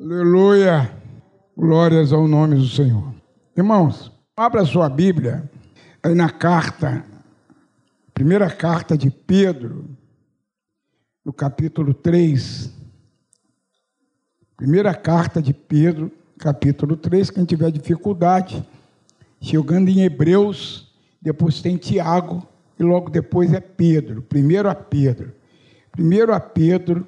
Aleluia! Glórias ao nome do Senhor. Irmãos, abra sua Bíblia aí na carta, primeira carta de Pedro, no capítulo 3. Primeira carta de Pedro, capítulo 3. Quem tiver dificuldade, chegando em Hebreus, depois tem Tiago e logo depois é Pedro. Primeiro a Pedro. Primeiro a Pedro,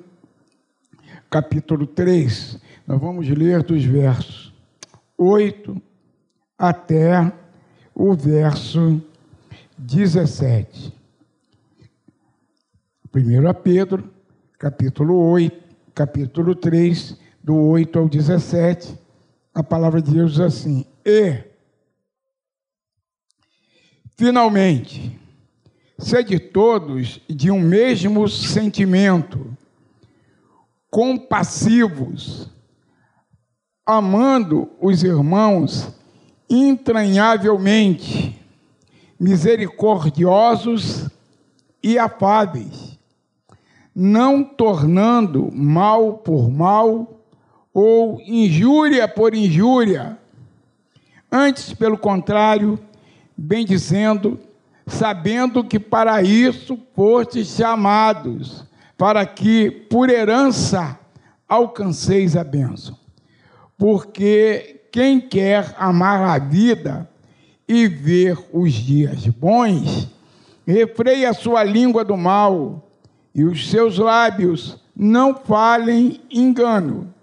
capítulo 3. Nós vamos ler dos versos 8 até o verso 17. Primeiro a Pedro, capítulo 8, capítulo 3, do 8 ao 17, a palavra de Deus diz assim: E finalmente, sede todos de um mesmo sentimento, compassivos, amando os irmãos entranhavelmente, misericordiosos e afáveis, não tornando mal por mal ou injúria por injúria, antes, pelo contrário, bendizendo, sabendo que para isso fostes chamados, para que por herança alcanceis a bênção. Porque quem quer amar a vida e ver os dias bons, refreie a sua língua do mal e os seus lábios não falem engano.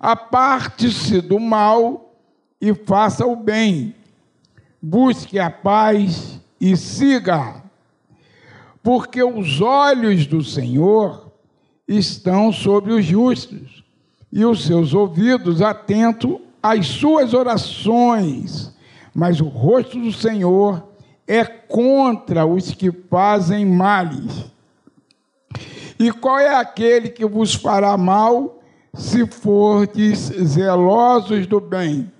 Aparte-se do mal e faça o bem. Busque a paz e siga. Porque os olhos do Senhor estão sobre os justos e os seus ouvidos atentos às suas orações. Mas o rosto do Senhor é contra os que fazem males. E qual é aquele que vos fará mal se fordes zelosos do bem?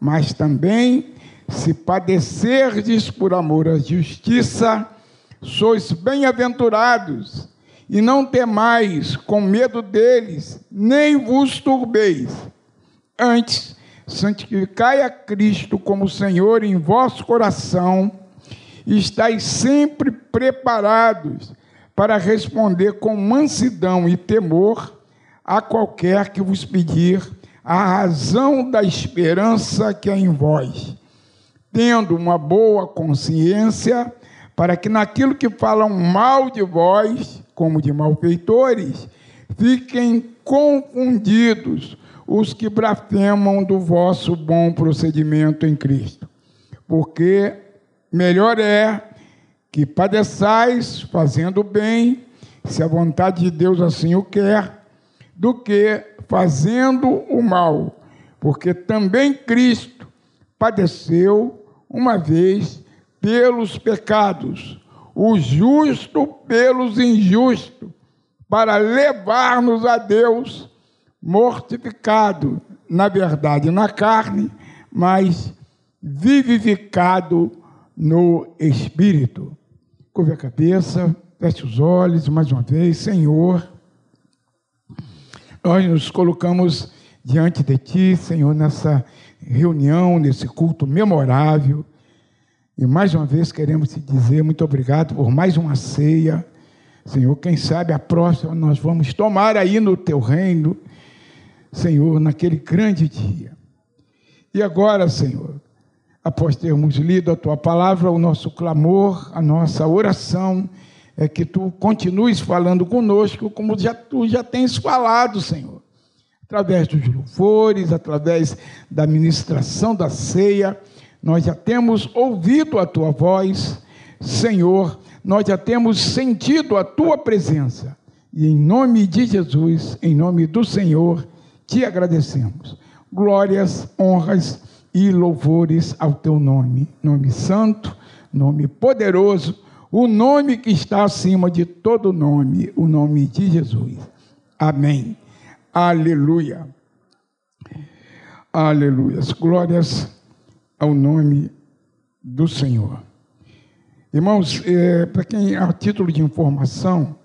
Mas também, se padecerdes por amor à justiça, sois bem-aventurados, e não temais com medo deles, nem vos turbeis. Antes, santificai a Cristo como Senhor em vosso coração, e estáis sempre preparados para responder com mansidão e temor a qualquer que vos pedir a razão da esperança que há em vós, tendo uma boa consciência, para que naquilo que falam mal de vós, como de malfeitores, fiquem confundidos os que blasfemam do vosso bom procedimento em Cristo. Porque melhor é que padeçais fazendo bem, se a vontade de Deus assim o quer, do que fazendo o mal, porque também Cristo padeceu uma vez pelos pecados, o justo pelos injustos, para levar-nos a Deus mortificado, na verdade, na carne, mas vivificado no espírito. Curve a cabeça, feche os olhos mais uma vez, Senhor. Nós nos colocamos diante de Ti, Senhor, nessa reunião, nesse culto memorável. E mais uma vez queremos te dizer muito obrigado por mais uma ceia. Senhor, quem sabe a próxima nós vamos tomar aí no Teu reino, Senhor, naquele grande dia. E agora, Senhor, após termos lido a Tua palavra, o nosso clamor, a nossa oração, é que tu continues falando conosco como já, tu já tens falado, Senhor. Através dos louvores, através da ministração da ceia, nós já temos ouvido a tua voz, Senhor, nós já temos sentido a tua presença. E em nome de Jesus, em nome do Senhor, te agradecemos. Glórias, honras e louvores ao teu nome, nome santo, nome poderoso o nome que está acima de todo nome, o nome de Jesus. Amém. Aleluia. Aleluia. Glórias ao nome do Senhor. Irmãos, é, para quem a título de informação,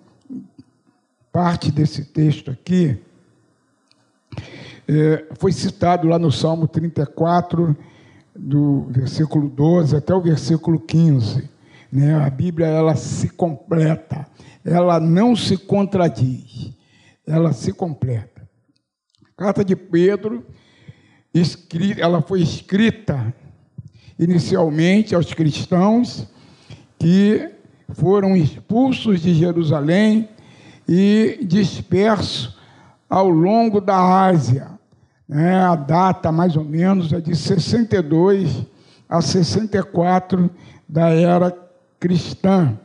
parte desse texto aqui é, foi citado lá no Salmo 34, do versículo 12 até o versículo 15. Né? A Bíblia ela se completa, ela não se contradiz, ela se completa. A carta de Pedro, ela foi escrita inicialmente aos cristãos que foram expulsos de Jerusalém e dispersos ao longo da Ásia. É, a data, mais ou menos, é de 62 a 64 da era cristã.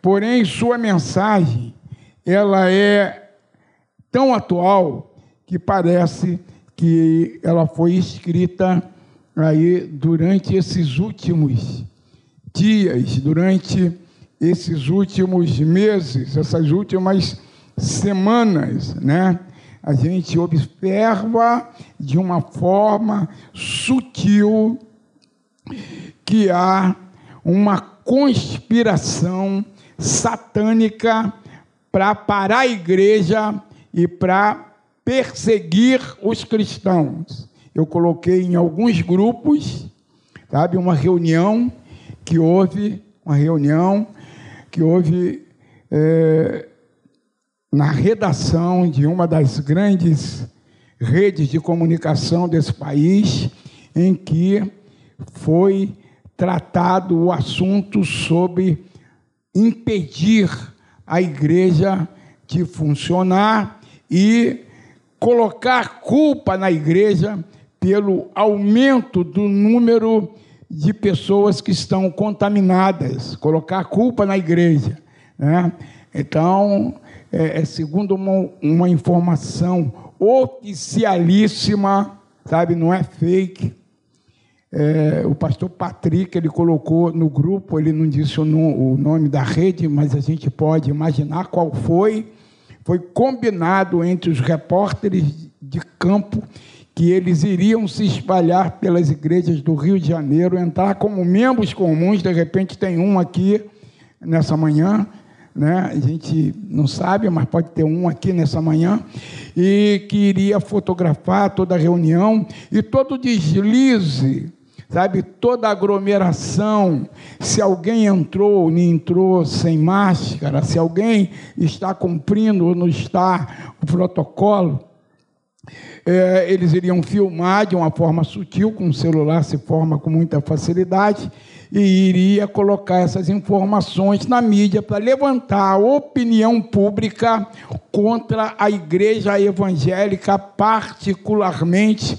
Porém, sua mensagem, ela é tão atual que parece que ela foi escrita aí durante esses últimos dias, durante esses últimos meses, essas últimas semanas, né? A gente observa de uma forma sutil que há uma conspiração satânica para parar a igreja e para perseguir os cristãos. Eu coloquei em alguns grupos, sabe, uma reunião que houve, uma reunião que houve é, na redação de uma das grandes redes de comunicação desse país, em que foi tratado o assunto sobre impedir a igreja de funcionar e colocar culpa na igreja pelo aumento do número de pessoas que estão contaminadas, colocar culpa na igreja. Né? Então, é, é segundo uma, uma informação oficialíssima, sabe, não é fake. É, o pastor Patrick ele colocou no grupo, ele não disse o, o nome da rede, mas a gente pode imaginar qual foi. Foi combinado entre os repórteres de campo que eles iriam se espalhar pelas igrejas do Rio de Janeiro, entrar como membros comuns, de repente tem um aqui nessa manhã, né? a gente não sabe, mas pode ter um aqui nessa manhã, e que iria fotografar toda a reunião e todo deslize, sabe, toda aglomeração, se alguém entrou ou não entrou sem máscara, se alguém está cumprindo ou não está o protocolo, é, eles iriam filmar de uma forma sutil, com o celular se forma com muita facilidade, e iria colocar essas informações na mídia para levantar a opinião pública contra a igreja evangélica, particularmente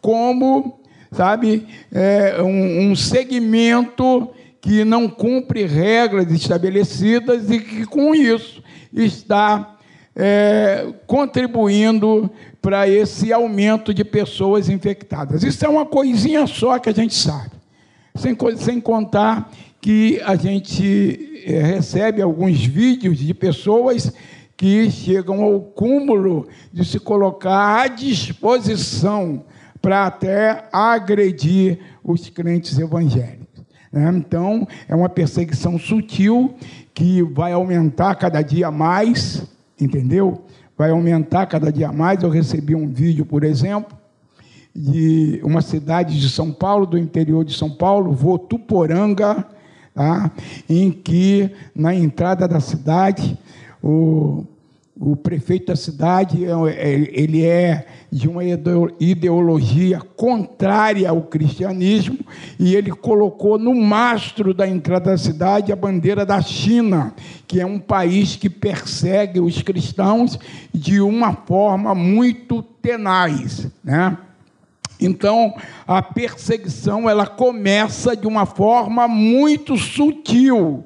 como, sabe, é, um, um segmento que não cumpre regras estabelecidas e que, com isso, está é, contribuindo para esse aumento de pessoas infectadas. Isso é uma coisinha só que a gente sabe, sem, sem contar que a gente é, recebe alguns vídeos de pessoas que chegam ao cúmulo de se colocar à disposição para até agredir os crentes evangélicos. Né? Então, é uma perseguição sutil que vai aumentar cada dia mais entendeu? Vai aumentar cada dia mais. Eu recebi um vídeo, por exemplo, de uma cidade de São Paulo, do interior de São Paulo, Votuporanga, tá? em que na entrada da cidade o o prefeito da cidade é, é, ele é de uma ideologia contrária ao cristianismo e ele colocou no mastro da entrada da cidade a bandeira da China, que é um país que persegue os cristãos de uma forma muito tenaz, né? Então, a perseguição ela começa de uma forma muito sutil.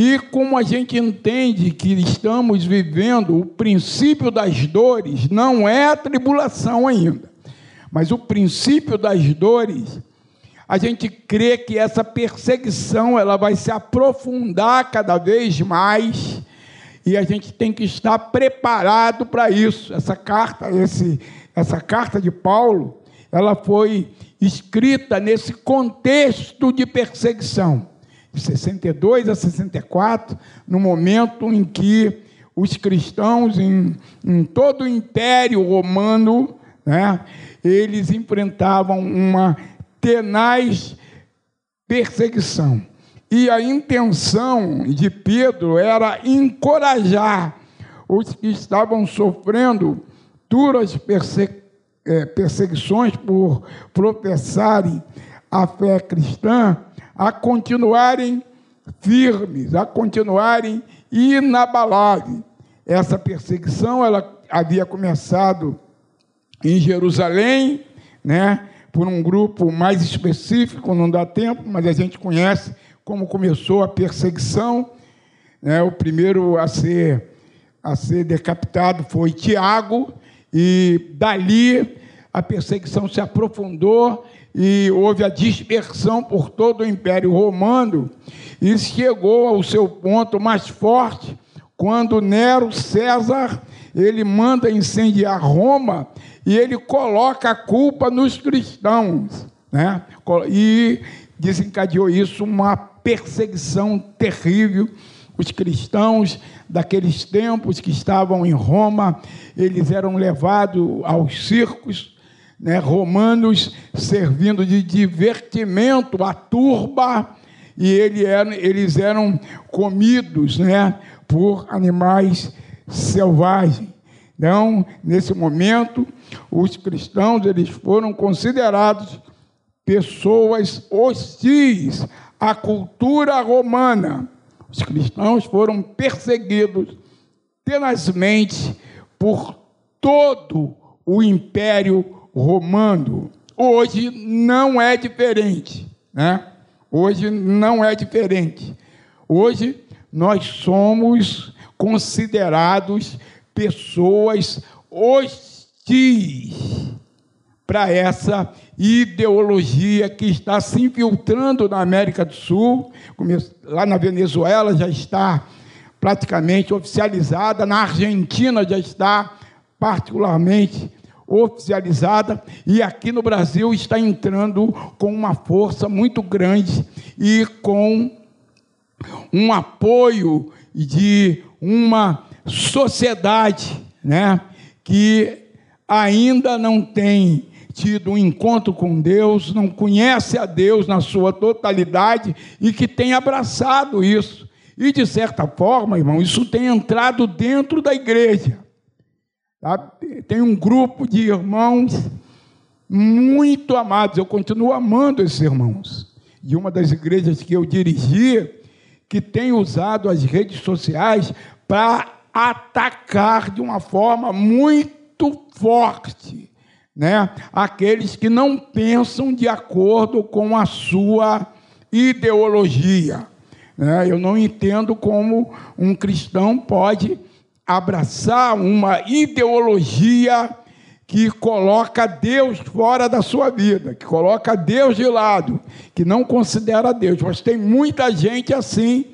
E como a gente entende que estamos vivendo o princípio das dores, não é a tribulação ainda, mas o princípio das dores, a gente crê que essa perseguição ela vai se aprofundar cada vez mais. E a gente tem que estar preparado para isso. Essa carta, esse, essa carta de Paulo, ela foi escrita nesse contexto de perseguição de 62 a 64, no momento em que os cristãos em, em todo o Império Romano né, eles enfrentavam uma tenaz perseguição. E a intenção de Pedro era encorajar os que estavam sofrendo duras é, perseguições por professarem a fé cristã a continuarem firmes, a continuarem inabaláveis. Essa perseguição ela havia começado em Jerusalém, né, por um grupo mais específico, não dá tempo, mas a gente conhece como começou a perseguição. Né, o primeiro a ser, a ser decapitado foi Tiago, e dali a perseguição se aprofundou e houve a dispersão por todo o Império Romano e chegou ao seu ponto mais forte quando Nero César ele manda incendiar Roma e ele coloca a culpa nos cristãos, né? E desencadeou isso uma perseguição terrível. Os cristãos daqueles tempos que estavam em Roma, eles eram levados aos circos, né, romanos servindo de divertimento à turba, e ele era, eles eram comidos né, por animais selvagens. Então, nesse momento, os cristãos eles foram considerados pessoas hostis à cultura romana. Os cristãos foram perseguidos tenazmente por todo o império romano. Hoje não é diferente, né? Hoje não é diferente. Hoje nós somos considerados pessoas hostis para essa ideologia que está se infiltrando na América do Sul, lá na Venezuela já está praticamente oficializada, na Argentina já está particularmente oficializada e aqui no Brasil está entrando com uma força muito grande e com um apoio de uma sociedade, né, que ainda não tem tido um encontro com Deus, não conhece a Deus na sua totalidade e que tem abraçado isso. E de certa forma, irmão, isso tem entrado dentro da igreja. Tá? Tem um grupo de irmãos muito amados, eu continuo amando esses irmãos. De uma das igrejas que eu dirigia, que tem usado as redes sociais para atacar de uma forma muito forte, né? Aqueles que não pensam de acordo com a sua ideologia. Né? Eu não entendo como um cristão pode abraçar uma ideologia que coloca Deus fora da sua vida, que coloca Deus de lado, que não considera Deus. Mas tem muita gente assim,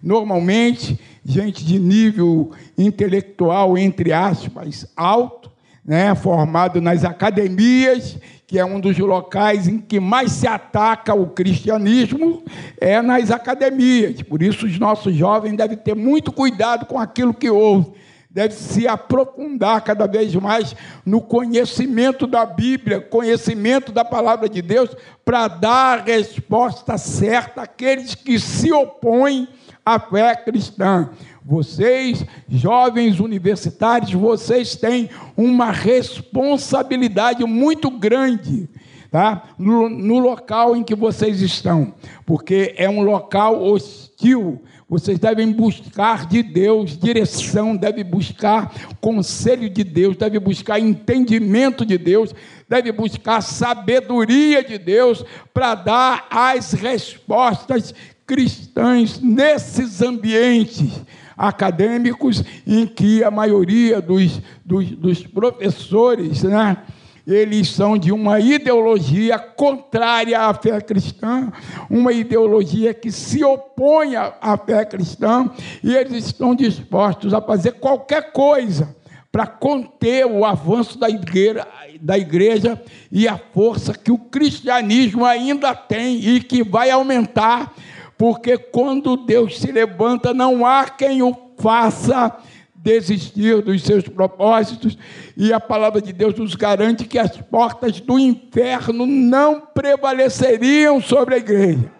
normalmente, gente de nível intelectual, entre aspas, alto, né, formado nas academias, que é um dos locais em que mais se ataca o cristianismo, é nas academias. Por isso, os nossos jovens devem ter muito cuidado com aquilo que ouvem deve se aprofundar cada vez mais no conhecimento da Bíblia, conhecimento da palavra de Deus, para dar a resposta certa àqueles que se opõem à fé cristã. Vocês, jovens universitários, vocês têm uma responsabilidade muito grande. Tá? No, no local em que vocês estão, porque é um local hostil, vocês devem buscar de Deus direção, devem buscar conselho de Deus, devem buscar entendimento de Deus, devem buscar sabedoria de Deus para dar as respostas cristãs nesses ambientes acadêmicos em que a maioria dos, dos, dos professores, né? Eles são de uma ideologia contrária à fé cristã, uma ideologia que se opõe à fé cristã, e eles estão dispostos a fazer qualquer coisa para conter o avanço da igreja, da igreja e a força que o cristianismo ainda tem e que vai aumentar, porque quando Deus se levanta, não há quem o faça desistir dos seus propósitos, e a palavra de Deus nos garante que as portas do inferno não prevaleceriam sobre a igreja.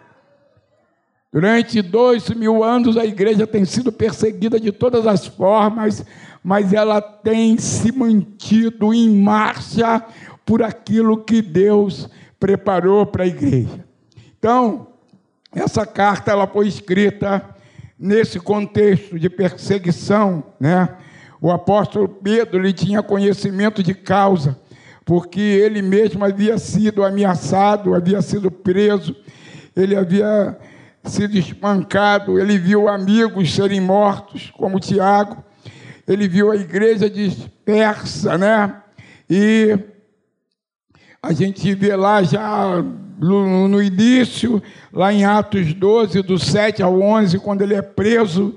Durante dois mil anos, a igreja tem sido perseguida de todas as formas, mas ela tem se mantido em marcha por aquilo que Deus preparou para a igreja. Então, essa carta ela foi escrita nesse contexto de perseguição, né? O apóstolo Pedro ele tinha conhecimento de causa, porque ele mesmo havia sido ameaçado, havia sido preso, ele havia sido espancado, ele viu amigos serem mortos, como Tiago, ele viu a igreja dispersa, né? E a gente vê lá já no, início, lá em Atos 12, do 7 ao 11, quando ele é preso,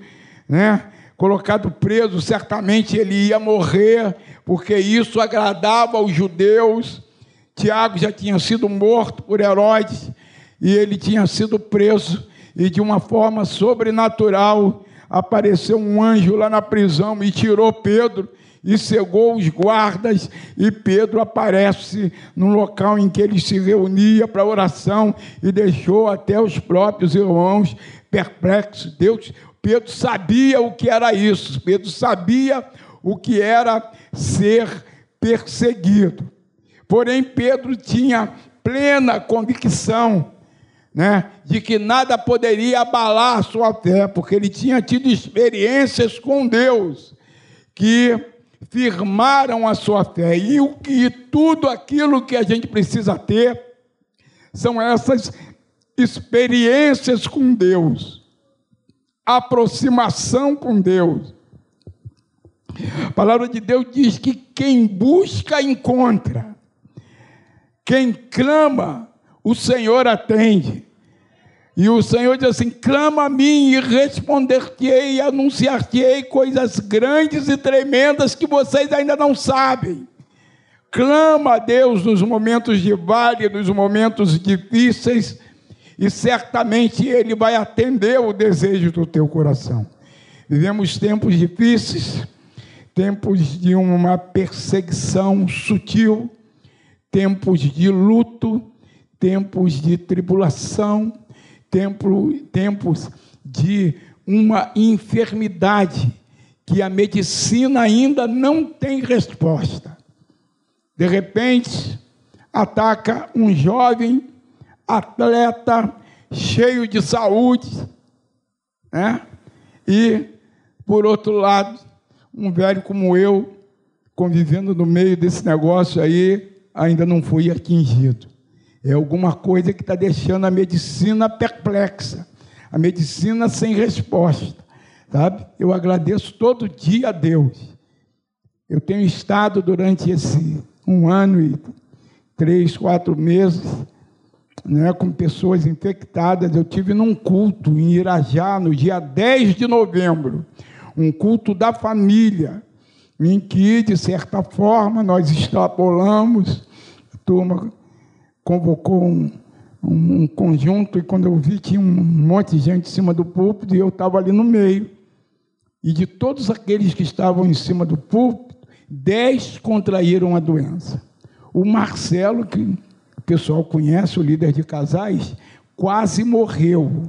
né? colocado preso, certamente ele ia morrer, porque isso agradava aos judeus. Tiago já tinha sido morto por Herodes e ele tinha sido preso, e de uma forma sobrenatural apareceu um anjo lá na prisão e tirou Pedro e cegou os guardas, e Pedro aparece no local em que ele se reunia para oração e deixou até os próprios irmãos perplexos. Deus, Pedro sabia o que era isso, Pedro sabia o que era ser perseguido. Porém, Pedro tinha plena convicção né, de que nada poderia abalar sua fé, porque ele tinha tido experiências com Deus que firmaram a sua fé. E o que tudo aquilo que a gente precisa ter são essas experiências com Deus, aproximação com Deus. A palavra de Deus diz que quem busca encontra. Quem clama, o Senhor atende. E o Senhor diz assim: clama a mim e responder-te-ei e anunciar-te-ei coisas grandes e tremendas que vocês ainda não sabem. Clama a Deus nos momentos de vale, nos momentos difíceis, e certamente Ele vai atender o desejo do teu coração. Vivemos tempos difíceis, tempos de uma perseguição sutil, tempos de luto, tempos de tribulação tempo, tempos de uma enfermidade que a medicina ainda não tem resposta. De repente, ataca um jovem atleta cheio de saúde, né? E, por outro lado, um velho como eu, convivendo no meio desse negócio aí, ainda não fui atingido. É alguma coisa que está deixando a medicina perplexa, a medicina sem resposta, sabe? Eu agradeço todo dia a Deus. Eu tenho estado durante esse um ano e três, quatro meses, né, com pessoas infectadas. Eu tive num culto em Irajá, no dia 10 de novembro, um culto da família, em que, de certa forma, nós extrapolamos, turma convocou um, um, conjunto e quando eu vi tinha um monte de gente em cima do púlpito e eu estava ali no meio. E de todos aqueles que estavam em cima do púlpito, dez contraíram a doença. O Marcelo, que o pessoal conhece, o líder de casais, quase morreu.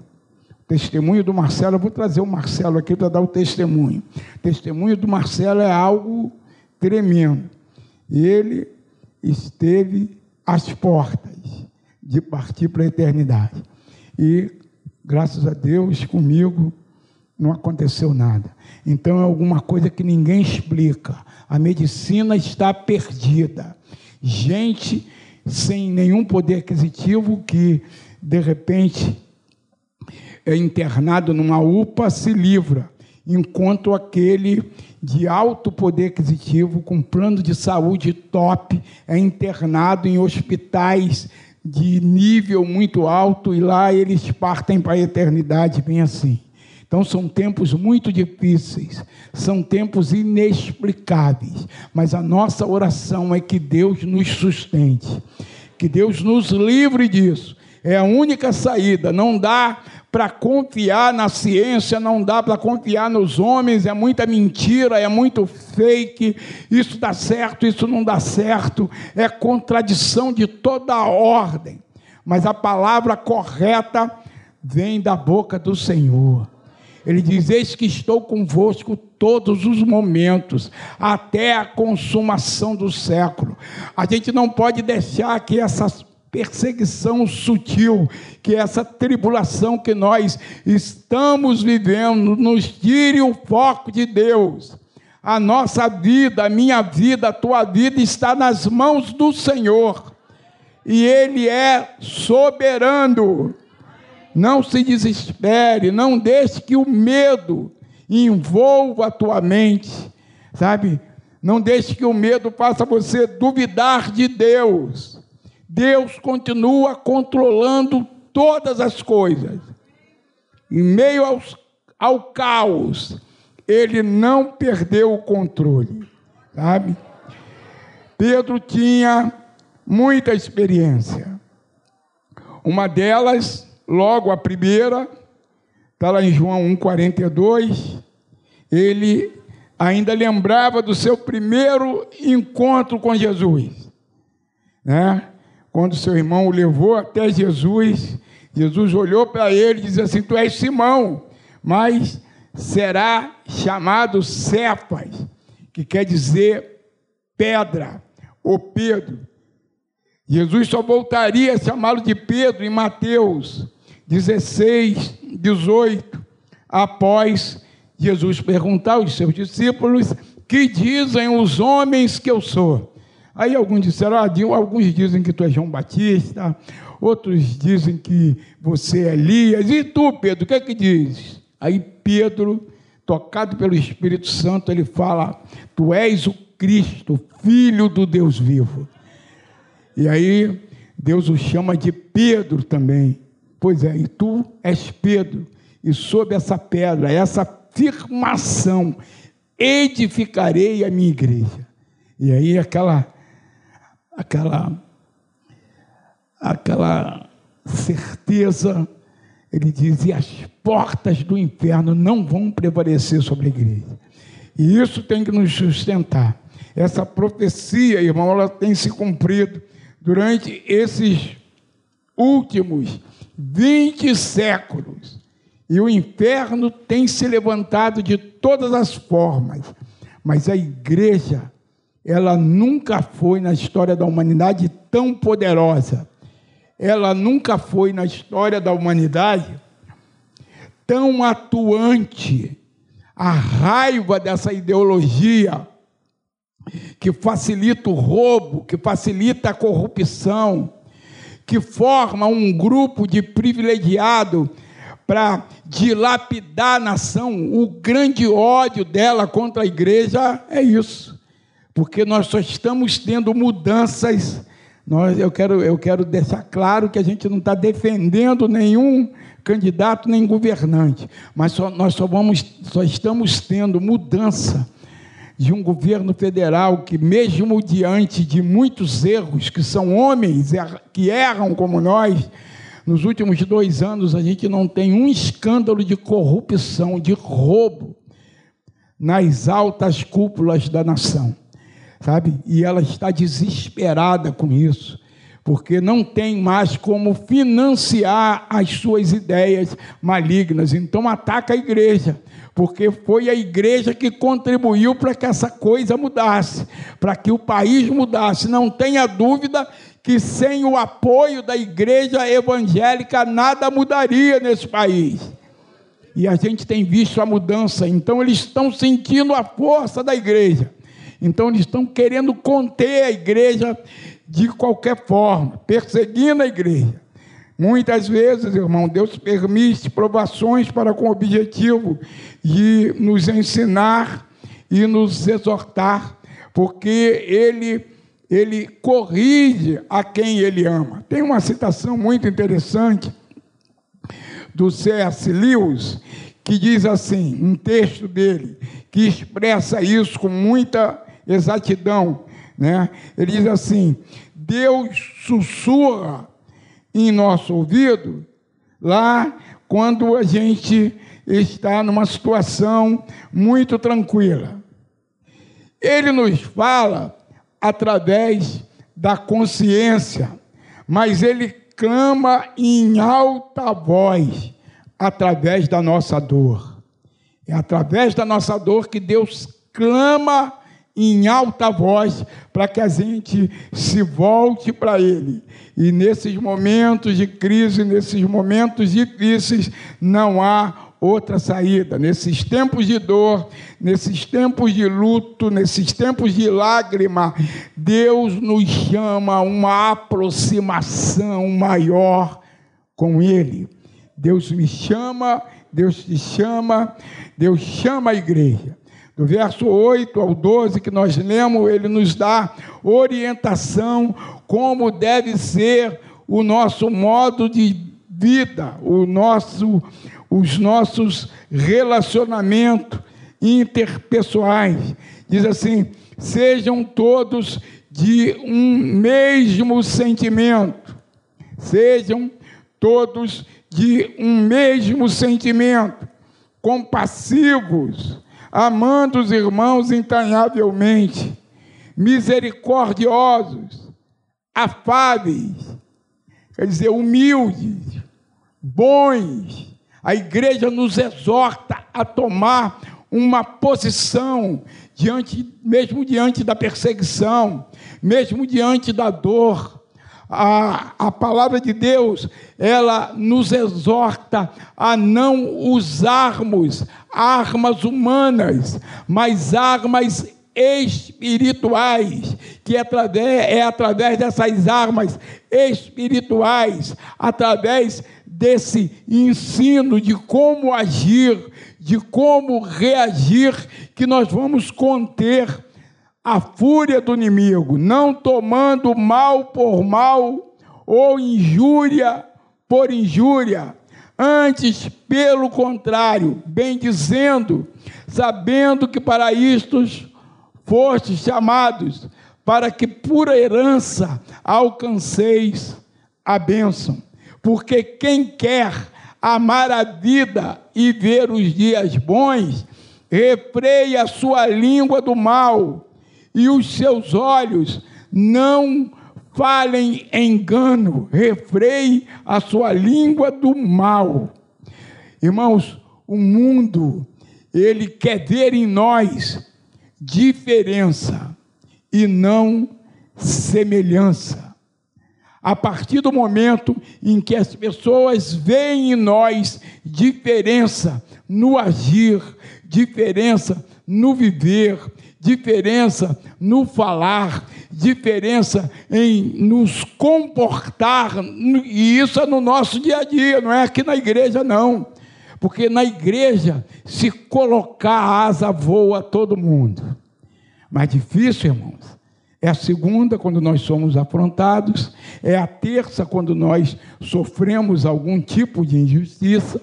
Testemunho do Marcelo, eu vou trazer o Marcelo aqui para dar o testemunho. Testemunho do Marcelo é algo tremendo. Ele esteve às portas de partir para a eternidade. E, graças a Deus, comigo não aconteceu nada. Então é alguma coisa que ninguém explica. A medicina está perdida. Gente sem nenhum poder aquisitivo que, de repente, é internado numa UPA se livra, enquanto aquele de alto poder aquisitivo, com plano de saúde top, é internado em hospitais de nível muito alto e lá eles partem para a eternidade, bem assim. Então são tempos muito difíceis, são tempos inexplicáveis, mas a nossa oração é que Deus nos sustente, que Deus nos livre disso. É a única saída. Não dá para confiar na ciência, não dá para confiar nos homens, é muita mentira, é muito fake. Isso dá certo, isso não dá certo. É contradição de toda a ordem. Mas a palavra correta vem da boca do Senhor. Ele diz: Eis que estou convosco todos os momentos, até a consumação do século. A gente não pode deixar que essa perseguição sutil, que essa tribulação que nós estamos vivendo nos tire o foco de Deus. A nossa vida, a minha vida, a tua vida está nas mãos do Senhor. E Ele é soberano. Não se desespere, não deixe que o medo envolva a tua mente, sabe? Não deixe que o medo faça você duvidar de Deus. Deus continua controlando todas as coisas. Em meio aos, ao caos, ele não perdeu o controle, sabe? Pedro tinha muita experiência. Uma delas Logo, a primeira, está lá em João 1,42, ele ainda lembrava do seu primeiro encontro com Jesus. Né? Quando seu irmão o levou até Jesus, Jesus olhou para ele e disse assim: Tu és Simão, mas será chamado Cefas, que quer dizer pedra, ou Pedro. Jesus só voltaria a chamá-lo de Pedro em Mateus 16, 18, após Jesus perguntar aos seus discípulos: Que dizem os homens que eu sou? Aí alguns disseram, ah, alguns dizem que tu és João Batista, outros dizem que você é Elias, e tu, Pedro, o que é que dizes? Aí Pedro, tocado pelo Espírito Santo, ele fala: Tu és o Cristo, filho do Deus vivo. E aí Deus o chama de Pedro também. Pois é, e tu és Pedro, e sob essa pedra, essa afirmação, edificarei a minha igreja. E aí aquela aquela aquela certeza, ele diz, e as portas do inferno não vão prevalecer sobre a igreja. E isso tem que nos sustentar. Essa profecia, irmão, ela tem se cumprido durante esses últimos 20 séculos. E o inferno tem se levantado de todas as formas. Mas a igreja, ela nunca foi na história da humanidade tão poderosa. Ela nunca foi na história da humanidade tão atuante. A raiva dessa ideologia que facilita o roubo, que facilita a corrupção, que forma um grupo de privilegiado para dilapidar a nação, o grande ódio dela contra a igreja é isso. Porque nós só estamos tendo mudanças. Nós, eu, quero, eu quero deixar claro que a gente não está defendendo nenhum candidato nem governante, mas só, nós só, vamos, só estamos tendo mudança de um governo federal que, mesmo diante de muitos erros, que são homens que erram como nós, nos últimos dois anos a gente não tem um escândalo de corrupção, de roubo nas altas cúpulas da nação, sabe? E ela está desesperada com isso, porque não tem mais como financiar as suas ideias malignas. Então ataca a igreja porque foi a igreja que contribuiu para que essa coisa mudasse, para que o país mudasse. Não tenha dúvida que sem o apoio da igreja evangélica nada mudaria nesse país. E a gente tem visto a mudança, então eles estão sentindo a força da igreja. Então eles estão querendo conter a igreja de qualquer forma, perseguindo a igreja. Muitas vezes, irmão, Deus permite provações para com o objetivo de nos ensinar e nos exortar, porque Ele, Ele corrige a quem Ele ama. Tem uma citação muito interessante do C.S. Lewis, que diz assim, um texto dele, que expressa isso com muita exatidão. Né? Ele diz assim: Deus sussurra em nosso ouvido lá quando a gente está numa situação muito tranquila. Ele nos fala através da consciência, mas ele clama em alta voz através da nossa dor. É através da nossa dor que Deus clama em alta voz para que a gente se volte para Ele. E nesses momentos de crise, nesses momentos difíceis, não há outra saída. Nesses tempos de dor, nesses tempos de luto, nesses tempos de lágrima, Deus nos chama a uma aproximação maior com Ele. Deus me chama, Deus te chama, Deus chama a igreja. Do verso 8 ao 12 que nós lemos, ele nos dá orientação como deve ser o nosso modo de vida, o nosso os nossos relacionamentos interpessoais. Diz assim: sejam todos de um mesmo sentimento, sejam todos de um mesmo sentimento, compassivos, amando os irmãos entranhavelmente, misericordiosos, afáveis, quer dizer, humildes, bons, a igreja nos exorta a tomar uma posição diante, mesmo diante da perseguição, mesmo diante da dor. A, a palavra de Deus, ela nos exorta a não usarmos armas humanas, mas armas espirituais, que é através, é através dessas armas espirituais, através desse ensino de como agir, de como reagir, que nós vamos conter a fúria do inimigo, não tomando mal por mal ou injúria por injúria, antes, pelo contrário, bem dizendo, sabendo que para isto fostes chamados, para que por herança alcanceis a bênção. Porque quem quer amar a vida e ver os dias bons, refreie a sua língua do mal e os seus olhos não falem engano, refreie a sua língua do mal. Irmãos, o mundo, ele quer ver em nós diferença e não semelhança a partir do momento em que as pessoas veem em nós diferença no agir, diferença no viver, diferença no falar, diferença em nos comportar, e isso é no nosso dia a dia, não é aqui na igreja, não. Porque na igreja, se colocar asa, voa todo mundo. Mas difícil, irmãos, é a segunda, quando nós somos afrontados. É a terça, quando nós sofremos algum tipo de injustiça.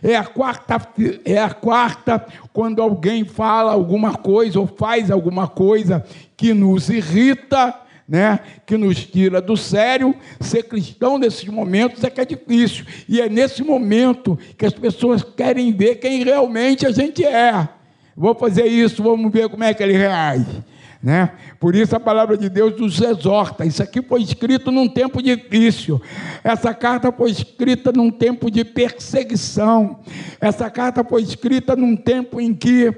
É a quarta, é a quarta quando alguém fala alguma coisa ou faz alguma coisa que nos irrita, né? que nos tira do sério. Ser cristão nesses momentos é que é difícil. E é nesse momento que as pessoas querem ver quem realmente a gente é. Vou fazer isso, vamos ver como é que ele reage. Né? Por isso a palavra de Deus nos exorta. Isso aqui foi escrito num tempo difícil. Essa carta foi escrita num tempo de perseguição. Essa carta foi escrita num tempo em que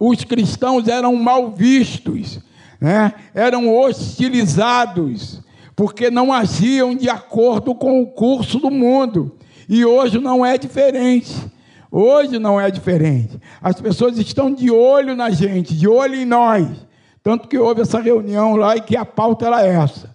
os cristãos eram mal vistos, né? eram hostilizados, porque não agiam de acordo com o curso do mundo. E hoje não é diferente. Hoje não é diferente. As pessoas estão de olho na gente, de olho em nós. Tanto que houve essa reunião lá e que a pauta era essa.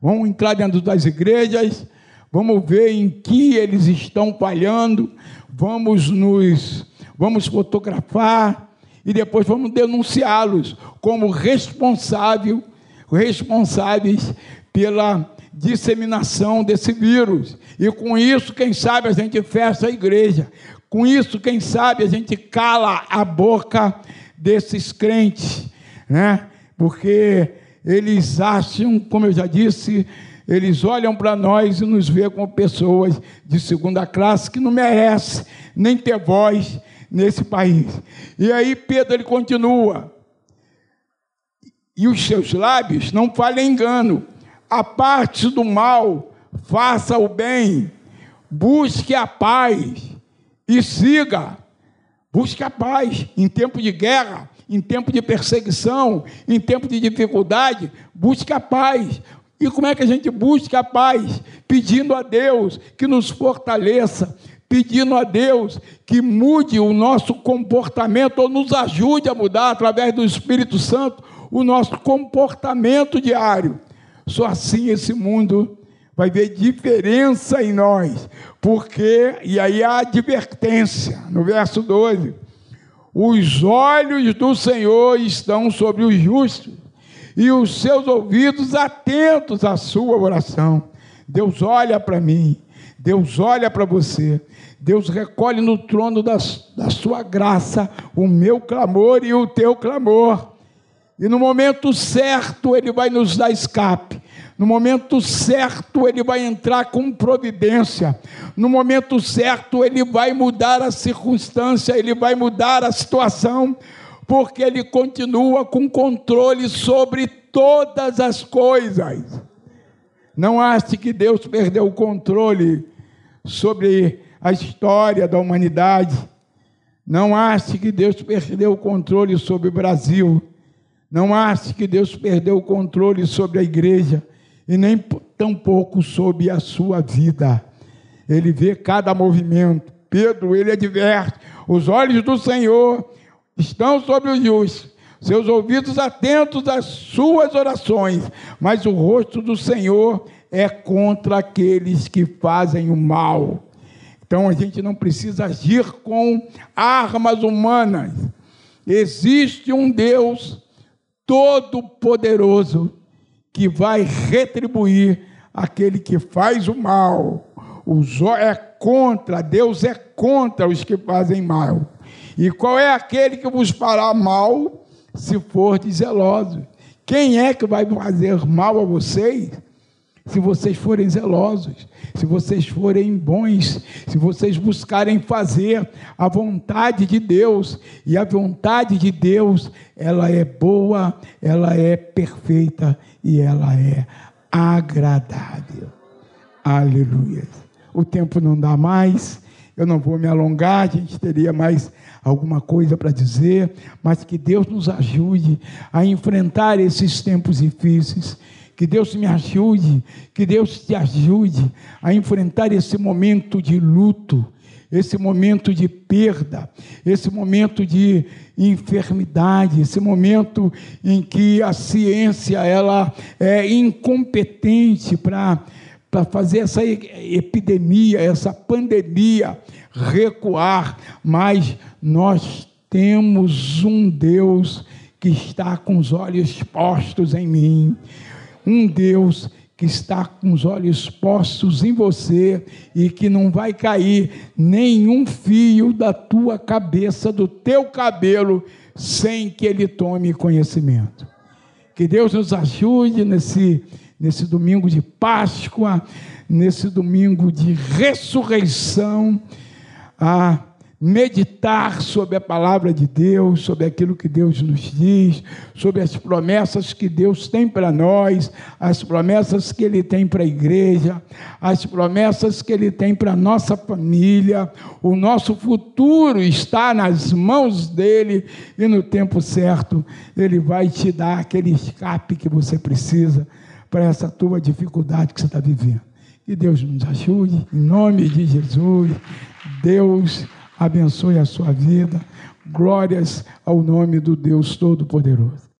Vamos entrar dentro das igrejas, vamos ver em que eles estão falhando, vamos nos vamos fotografar e depois vamos denunciá-los como responsável, responsáveis pela disseminação desse vírus. E com isso, quem sabe a gente fecha a igreja. Com isso, quem sabe a gente cala a boca desses crentes, né? Porque eles acham, como eu já disse, Eles olham para nós e nos vê como pessoas de segunda classe que não merece nem ter voz nesse país. E aí Pedro ele continua. E os seus lábios não falem engano. A parte do mal, faça o bem, busque a paz e siga. Busque a paz em tempo de guerra, em tempo de perseguição, em tempo de dificuldade, busque a paz. E como é que a gente busca a paz? Pedindo a Deus que nos fortaleça, pedindo a Deus que mude o nosso comportamento ou nos ajude a mudar através do Espírito Santo o nosso comportamento diário. Só assim esse mundo vai ver diferença em nós, porque, e aí a advertência, no verso 12: os olhos do Senhor estão sobre os justos, e os seus ouvidos atentos à sua oração. Deus olha para mim, Deus olha para você, Deus recolhe no trono da, da sua graça o meu clamor e o teu clamor. E no momento certo ele vai nos dar escape. No momento certo, ele vai entrar com providência. No momento certo, ele vai mudar a circunstância, ele vai mudar a situação, porque ele continua com controle sobre todas as coisas. Não ache que Deus perdeu o controle sobre a história da humanidade. Não ache que Deus perdeu o controle sobre o Brasil. Não ache que Deus perdeu o controle sobre a igreja e nem tampouco sobre a sua vida. Ele vê cada movimento. Pedro, ele adverte: os olhos do Senhor estão sobre os justos, seus ouvidos atentos às suas orações, mas o rosto do Senhor é contra aqueles que fazem o mal. Então a gente não precisa agir com armas humanas. Existe um Deus todo-poderoso que vai retribuir aquele que faz o mal. O é contra, Deus é contra os que fazem mal. E qual é aquele que vos fará mal se for zeloso? Quem é que vai fazer mal a vocês? Se vocês forem zelosos, se vocês forem bons, se vocês buscarem fazer a vontade de Deus, e a vontade de Deus, ela é boa, ela é perfeita e ela é agradável. Aleluia. O tempo não dá mais, eu não vou me alongar, a gente teria mais alguma coisa para dizer, mas que Deus nos ajude a enfrentar esses tempos difíceis. Que Deus me ajude, que Deus te ajude a enfrentar esse momento de luto, esse momento de perda, esse momento de enfermidade, esse momento em que a ciência ela é incompetente para para fazer essa epidemia, essa pandemia recuar, mas nós temos um Deus que está com os olhos postos em mim, um Deus que está com os olhos postos em você e que não vai cair nenhum fio da tua cabeça, do teu cabelo, sem que ele tome conhecimento. Que Deus nos ajude nesse, nesse domingo de Páscoa, nesse domingo de ressurreição, a meditar sobre a palavra de Deus, sobre aquilo que Deus nos diz, sobre as promessas que Deus tem para nós, as promessas que Ele tem para a igreja, as promessas que Ele tem para a nossa família. O nosso futuro está nas mãos dEle e no tempo certo Ele vai te dar aquele escape que você precisa para essa tua dificuldade que você está vivendo. Que Deus nos ajude, em nome de Jesus. Deus abençoe a sua vida. Glórias ao nome do Deus Todo-Poderoso.